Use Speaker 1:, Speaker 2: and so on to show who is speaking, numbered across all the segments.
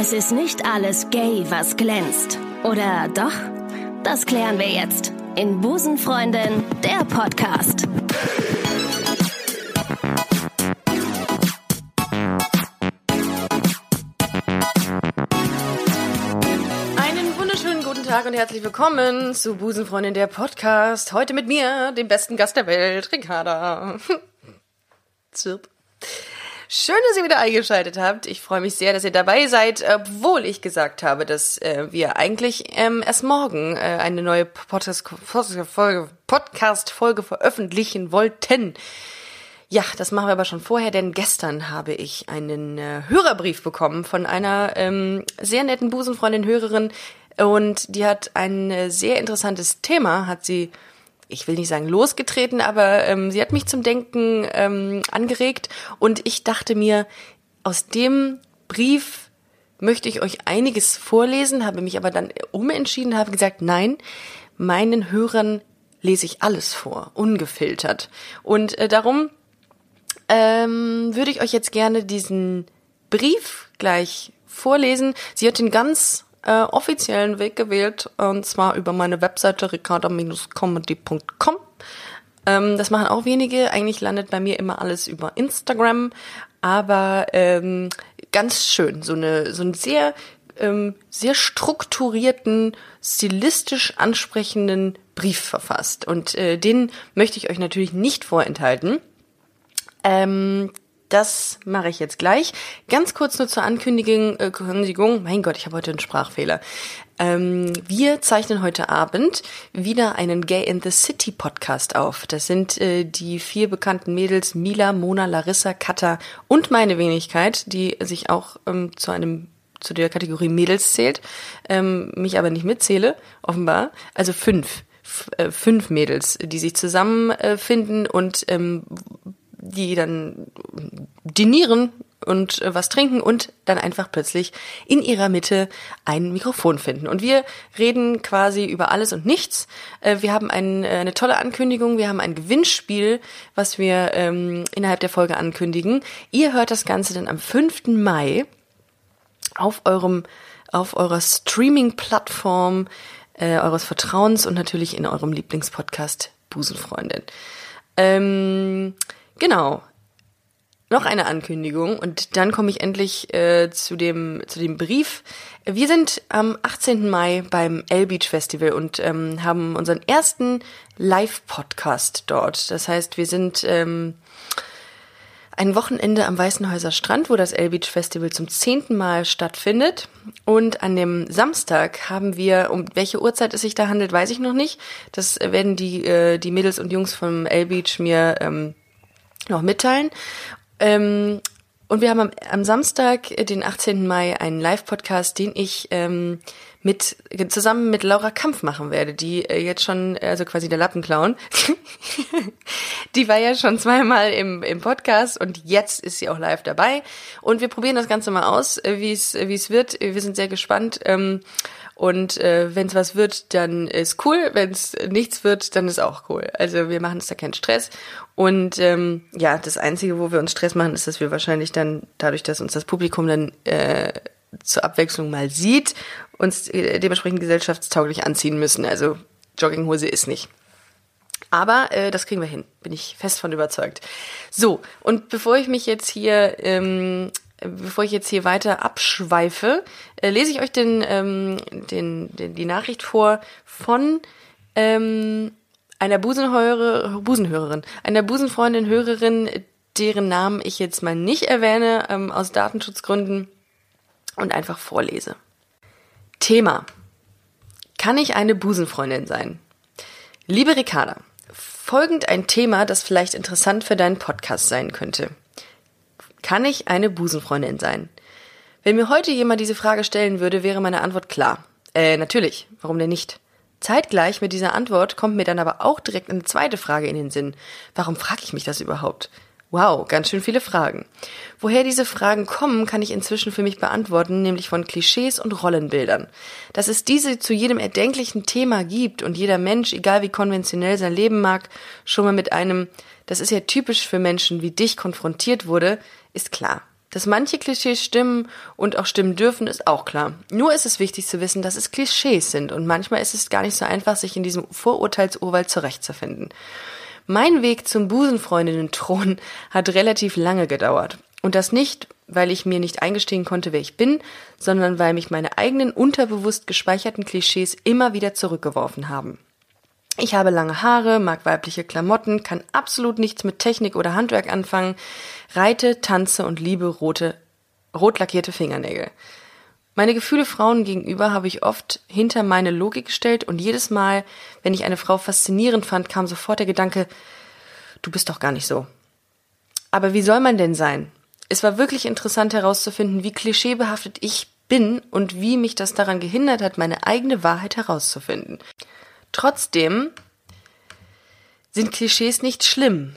Speaker 1: Es ist nicht alles gay, was glänzt. Oder doch? Das klären wir jetzt in Busenfreundin, der Podcast.
Speaker 2: Einen wunderschönen guten Tag und herzlich willkommen zu Busenfreundin, der Podcast. Heute mit mir, dem besten Gast der Welt, Ricarda. Zirp. Schön, dass ihr wieder eingeschaltet habt. Ich freue mich sehr, dass ihr dabei seid, obwohl ich gesagt habe, dass äh, wir eigentlich ähm, erst morgen äh, eine neue Podcast-Folge Podcast -Folge veröffentlichen wollten. Ja, das machen wir aber schon vorher, denn gestern habe ich einen äh, Hörerbrief bekommen von einer ähm, sehr netten Busenfreundin, Hörerin, und die hat ein äh, sehr interessantes Thema, hat sie ich will nicht sagen losgetreten, aber ähm, sie hat mich zum Denken ähm, angeregt und ich dachte mir, aus dem Brief möchte ich euch einiges vorlesen, habe mich aber dann umentschieden, habe gesagt, nein, meinen Hörern lese ich alles vor, ungefiltert. Und äh, darum ähm, würde ich euch jetzt gerne diesen Brief gleich vorlesen. Sie hat ihn ganz äh, offiziellen Weg gewählt, und zwar über meine Webseite ricarda-comedy.com. Ähm, das machen auch wenige. Eigentlich landet bei mir immer alles über Instagram, aber ähm, ganz schön. So eine, so ein sehr, ähm, sehr strukturierten, stilistisch ansprechenden Brief verfasst. Und äh, den möchte ich euch natürlich nicht vorenthalten. Ähm, das mache ich jetzt gleich. Ganz kurz nur zur Ankündigung. Äh, Kündigung. Mein Gott, ich habe heute einen Sprachfehler. Ähm, wir zeichnen heute Abend wieder einen Gay in the City Podcast auf. Das sind äh, die vier bekannten Mädels Mila, Mona, Larissa, Katha und meine Wenigkeit, die sich auch ähm, zu einem zu der Kategorie Mädels zählt, ähm, mich aber nicht mitzähle, offenbar. Also fünf äh, fünf Mädels, die sich zusammenfinden und ähm, die dann dinieren und äh, was trinken und dann einfach plötzlich in ihrer Mitte ein Mikrofon finden. Und wir reden quasi über alles und nichts. Äh, wir haben ein, äh, eine tolle Ankündigung, wir haben ein Gewinnspiel, was wir ähm, innerhalb der Folge ankündigen. Ihr hört das Ganze dann am 5. Mai auf eurem, auf eurer Streaming-Plattform äh, eures Vertrauens und natürlich in eurem Lieblingspodcast Busenfreundin. Ähm, Genau. Noch eine Ankündigung und dann komme ich endlich äh, zu dem zu dem Brief. Wir sind am 18. Mai beim L Beach Festival und ähm, haben unseren ersten Live-Podcast dort. Das heißt, wir sind ähm, ein Wochenende am Weißenhäuser Strand, wo das L Beach Festival zum zehnten Mal stattfindet. Und an dem Samstag haben wir, um welche Uhrzeit es sich da handelt, weiß ich noch nicht. Das werden die, äh, die Mädels und Jungs vom L Beach mir ähm, noch mitteilen. Ähm, und wir haben am, am, Samstag, äh, den 18. Mai, einen Live-Podcast, den ich ähm, mit zusammen mit Laura Kampf machen werde, die äh, jetzt schon, also quasi der Lappenclown, die war ja schon zweimal im, im Podcast und jetzt ist sie auch live dabei. Und wir probieren das Ganze mal aus, äh, wie es wird. Wir sind sehr gespannt. Ähm, und äh, wenn es was wird, dann ist cool. Wenn es nichts wird, dann ist auch cool. Also wir machen uns da keinen Stress. Und ähm, ja, das Einzige, wo wir uns Stress machen, ist, dass wir wahrscheinlich dann, dadurch, dass uns das Publikum dann äh, zur Abwechslung mal sieht, uns äh, dementsprechend gesellschaftstauglich anziehen müssen. Also Jogginghose ist nicht. Aber äh, das kriegen wir hin, bin ich fest von überzeugt. So, und bevor ich mich jetzt hier ähm, bevor ich jetzt hier weiter abschweife, äh, lese ich euch den, ähm, den, den, die Nachricht vor von ähm, einer Busenhörer, Busenhörerin, einer Busenfreundin, Hörerin, deren Namen ich jetzt mal nicht erwähne, ähm, aus Datenschutzgründen und einfach vorlese. Thema. Kann ich eine Busenfreundin sein? Liebe Ricarda, folgend ein Thema, das vielleicht interessant für deinen Podcast sein könnte. Kann ich eine Busenfreundin sein? Wenn mir heute jemand diese Frage stellen würde, wäre meine Antwort klar. Äh, natürlich. Warum denn nicht? Zeitgleich mit dieser Antwort kommt mir dann aber auch direkt eine zweite Frage in den Sinn. Warum frage ich mich das überhaupt? Wow, ganz schön viele Fragen. Woher diese Fragen kommen, kann ich inzwischen für mich beantworten, nämlich von Klischees und Rollenbildern. Dass es diese zu jedem erdenklichen Thema gibt und jeder Mensch, egal wie konventionell sein Leben mag, schon mal mit einem, das ist ja typisch für Menschen wie dich konfrontiert wurde, ist klar. Dass manche Klischees stimmen und auch stimmen dürfen, ist auch klar. Nur ist es wichtig zu wissen, dass es Klischees sind und manchmal ist es gar nicht so einfach, sich in diesem Vorurteilsurwald zurechtzufinden. Mein Weg zum Busenfreundinnen-Thron hat relativ lange gedauert. Und das nicht, weil ich mir nicht eingestehen konnte, wer ich bin, sondern weil mich meine eigenen unterbewusst gespeicherten Klischees immer wieder zurückgeworfen haben. Ich habe lange Haare, mag weibliche Klamotten, kann absolut nichts mit Technik oder Handwerk anfangen, reite, tanze und liebe rote, rot lackierte Fingernägel. Meine Gefühle Frauen gegenüber habe ich oft hinter meine Logik gestellt und jedes Mal, wenn ich eine Frau faszinierend fand, kam sofort der Gedanke, du bist doch gar nicht so. Aber wie soll man denn sein? Es war wirklich interessant herauszufinden, wie klischeebehaftet ich bin und wie mich das daran gehindert hat, meine eigene Wahrheit herauszufinden. Trotzdem sind Klischees nicht schlimm.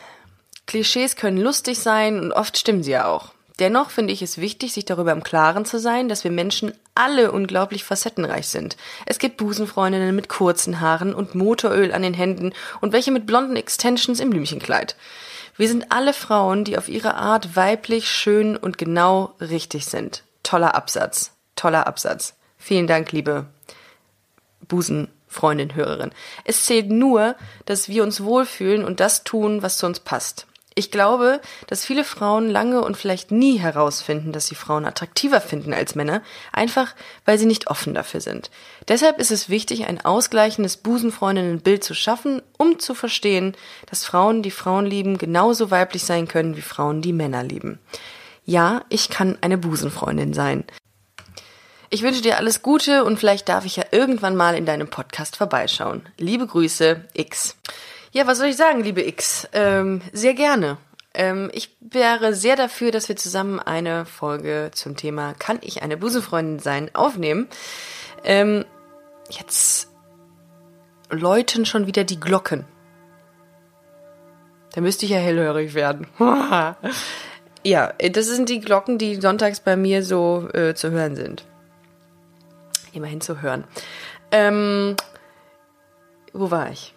Speaker 2: Klischees können lustig sein und oft stimmen sie ja auch. Dennoch finde ich es wichtig, sich darüber im Klaren zu sein, dass wir Menschen alle unglaublich facettenreich sind. Es gibt Busenfreundinnen mit kurzen Haaren und Motoröl an den Händen und welche mit blonden Extensions im Blümchenkleid. Wir sind alle Frauen, die auf ihre Art weiblich, schön und genau richtig sind. Toller Absatz. Toller Absatz. Vielen Dank, liebe Busenfreundin, Hörerin. Es zählt nur, dass wir uns wohlfühlen und das tun, was zu uns passt. Ich glaube, dass viele Frauen lange und vielleicht nie herausfinden, dass sie Frauen attraktiver finden als Männer, einfach weil sie nicht offen dafür sind. Deshalb ist es wichtig, ein ausgleichendes Busenfreundinnenbild zu schaffen, um zu verstehen, dass Frauen, die Frauen lieben, genauso weiblich sein können wie Frauen, die Männer lieben. Ja, ich kann eine Busenfreundin sein. Ich wünsche dir alles Gute und vielleicht darf ich ja irgendwann mal in deinem Podcast vorbeischauen. Liebe Grüße, X. Ja, was soll ich sagen, liebe X? Ähm, sehr gerne. Ähm, ich wäre sehr dafür, dass wir zusammen eine Folge zum Thema Kann ich eine Busenfreundin sein aufnehmen. Ähm, jetzt läuten schon wieder die Glocken. Da müsste ich ja hellhörig werden. ja, das sind die Glocken, die sonntags bei mir so äh, zu hören sind. Immerhin zu hören. Ähm, wo war ich?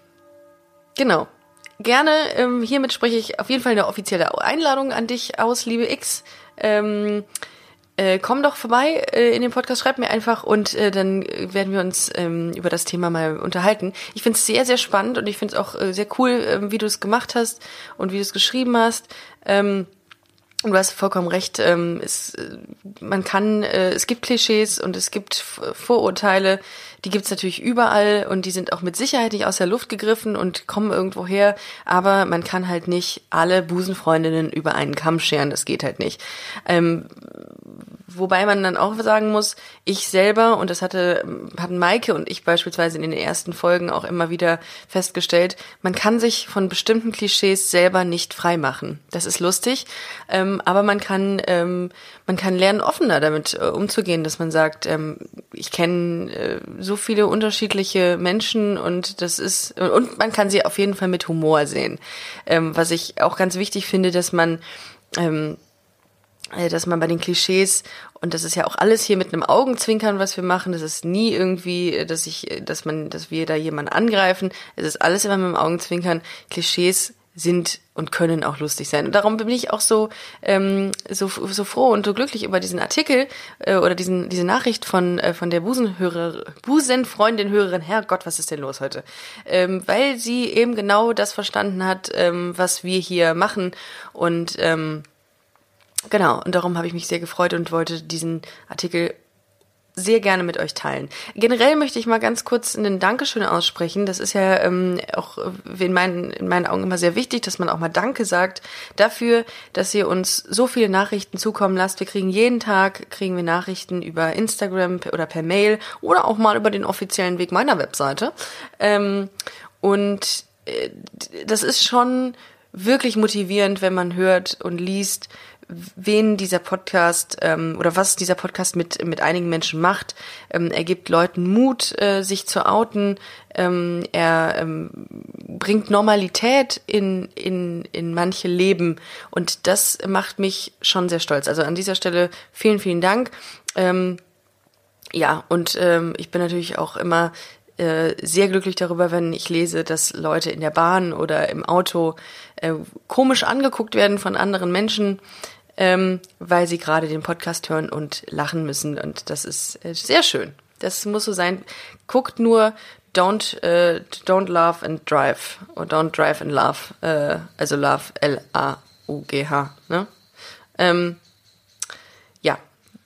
Speaker 2: Genau. Gerne, ähm, hiermit spreche ich auf jeden Fall eine offizielle Einladung an dich aus, liebe X. Ähm, äh, komm doch vorbei äh, in den Podcast, schreib mir einfach und äh, dann werden wir uns ähm, über das Thema mal unterhalten. Ich finde es sehr, sehr spannend und ich finde es auch äh, sehr cool, äh, wie du es gemacht hast und wie du es geschrieben hast. Ähm, und du hast vollkommen recht. Ähm, es, äh, man kann, äh, es gibt Klischees und es gibt Vorurteile. Die gibt's natürlich überall und die sind auch mit Sicherheit nicht aus der Luft gegriffen und kommen irgendwo her. Aber man kann halt nicht alle Busenfreundinnen über einen Kamm scheren. Das geht halt nicht. Ähm, Wobei man dann auch sagen muss, ich selber, und das hatte, hatten Maike und ich beispielsweise in den ersten Folgen auch immer wieder festgestellt, man kann sich von bestimmten Klischees selber nicht frei machen. Das ist lustig, ähm, aber man kann, ähm, man kann lernen, offener damit äh, umzugehen, dass man sagt, ähm, ich kenne äh, so viele unterschiedliche Menschen und das ist, und man kann sie auf jeden Fall mit Humor sehen. Ähm, was ich auch ganz wichtig finde, dass man, ähm, äh, dass man bei den Klischees und das ist ja auch alles hier mit einem Augenzwinkern, was wir machen. Das ist nie irgendwie, äh, dass ich, äh, dass man, dass wir da jemanden angreifen. Es ist alles immer mit dem Augenzwinkern. Klischees sind und können auch lustig sein. Und darum bin ich auch so ähm, so, so froh und so glücklich über diesen Artikel äh, oder diesen diese Nachricht von äh, von der Busenhörer Busenfreundin Hörerin. Herrgott, was ist denn los heute? Ähm, weil sie eben genau das verstanden hat, ähm, was wir hier machen und ähm, Genau, und darum habe ich mich sehr gefreut und wollte diesen Artikel sehr gerne mit euch teilen. Generell möchte ich mal ganz kurz einen Dankeschön aussprechen. Das ist ja ähm, auch in meinen, in meinen Augen immer sehr wichtig, dass man auch mal Danke sagt dafür, dass ihr uns so viele Nachrichten zukommen lasst. Wir kriegen jeden Tag, kriegen wir Nachrichten über Instagram oder per Mail oder auch mal über den offiziellen Weg meiner Webseite. Ähm, und äh, das ist schon wirklich motivierend, wenn man hört und liest, wen dieser Podcast ähm, oder was dieser Podcast mit, mit einigen Menschen macht. Ähm, er gibt Leuten Mut, äh, sich zu outen. Ähm, er ähm, bringt Normalität in, in, in manche Leben. Und das macht mich schon sehr stolz. Also an dieser Stelle vielen, vielen Dank. Ähm, ja, und ähm, ich bin natürlich auch immer äh, sehr glücklich darüber, wenn ich lese, dass Leute in der Bahn oder im Auto äh, komisch angeguckt werden von anderen Menschen ähm, weil sie gerade den Podcast hören und lachen müssen. Und das ist äh, sehr schön. Das muss so sein. Guckt nur Don't, äh, don't Love and Drive. Oder Don't Drive and Love. Äh, also Love, L-A-U-G-H. Ne? Ähm, ja,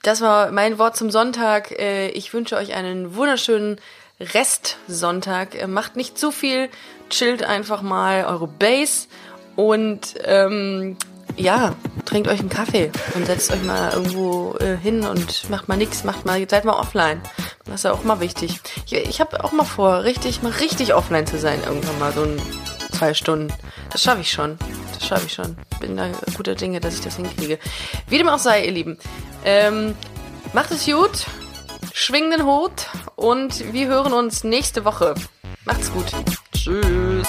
Speaker 2: das war mein Wort zum Sonntag. Äh, ich wünsche euch einen wunderschönen Restsonntag. Äh, macht nicht zu viel, chillt einfach mal eure Base und ähm, ja, trinkt euch einen Kaffee und setzt euch mal irgendwo äh, hin und macht mal nichts, macht mal, seid mal offline. Das ist ja auch mal wichtig. Ich, ich habe auch mal vor, richtig, mal richtig offline zu sein, irgendwann mal so ein zwei Stunden. Das schaffe ich schon. Das schaffe ich schon. Bin da guter Dinge, dass ich das hinkriege. Wie dem auch sei, ihr Lieben. Ähm, macht es gut, schwing den Hut und wir hören uns nächste Woche. Macht's gut. Tschüss.